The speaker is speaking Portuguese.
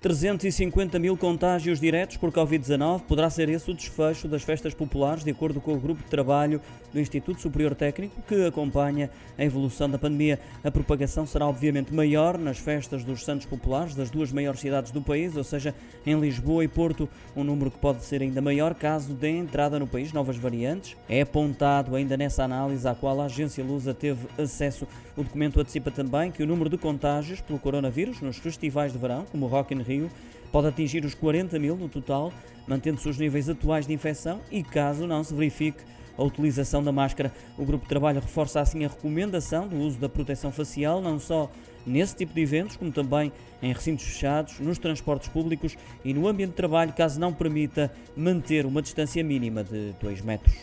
350 mil contágios diretos por Covid-19 poderá ser esse o desfecho das festas populares, de acordo com o grupo de trabalho do Instituto Superior Técnico que acompanha a evolução da pandemia. A propagação será obviamente maior nas festas dos Santos Populares das duas maiores cidades do país, ou seja, em Lisboa e Porto, um número que pode ser ainda maior caso dê entrada no país novas variantes. É apontado ainda nessa análise à qual a agência Lusa teve acesso. O documento antecipa também que o número de contágios pelo coronavírus nos festivais de verão, como o Rock in Rio, pode atingir os 40 mil no total, mantendo-se os níveis atuais de infecção e caso não se verifique a utilização da máscara. O grupo de trabalho reforça assim a recomendação do uso da proteção facial, não só nesse tipo de eventos, como também em recintos fechados, nos transportes públicos e no ambiente de trabalho, caso não permita manter uma distância mínima de 2 metros.